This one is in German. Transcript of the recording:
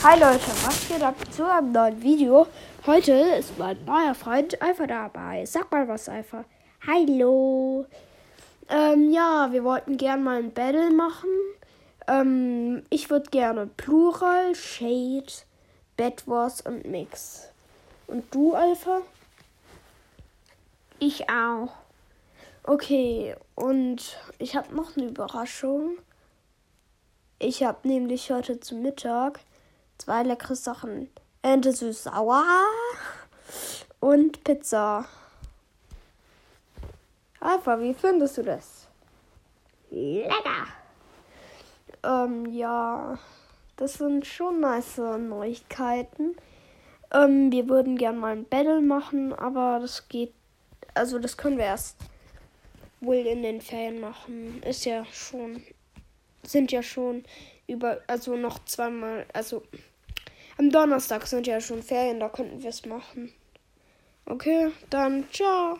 Hi Leute, was geht ab zu einem neuen Video? Heute ist mein neuer Freund Alpha dabei. Sag mal was, Alpha. Hallo. Ähm, ja, wir wollten gern mal ein Battle machen. Ähm, ich würde gerne Plural, Shade, Bad Wars und Mix. Und du, Alpha? Ich auch. Okay, und ich habe noch eine Überraschung. Ich habe nämlich heute zu Mittag zwei leckere Sachen. Ente süß-sauer und Pizza. Alpha, wie findest du das? Lecker. Ähm, ja, das sind schon nice Neuigkeiten. Ähm, wir würden gern mal ein Battle machen, aber das geht, also das können wir erst wohl in den Ferien machen. Ist ja schon, sind ja schon über, also noch zweimal, also am Donnerstag sind ja schon Ferien, da könnten wir es machen. Okay, dann ciao.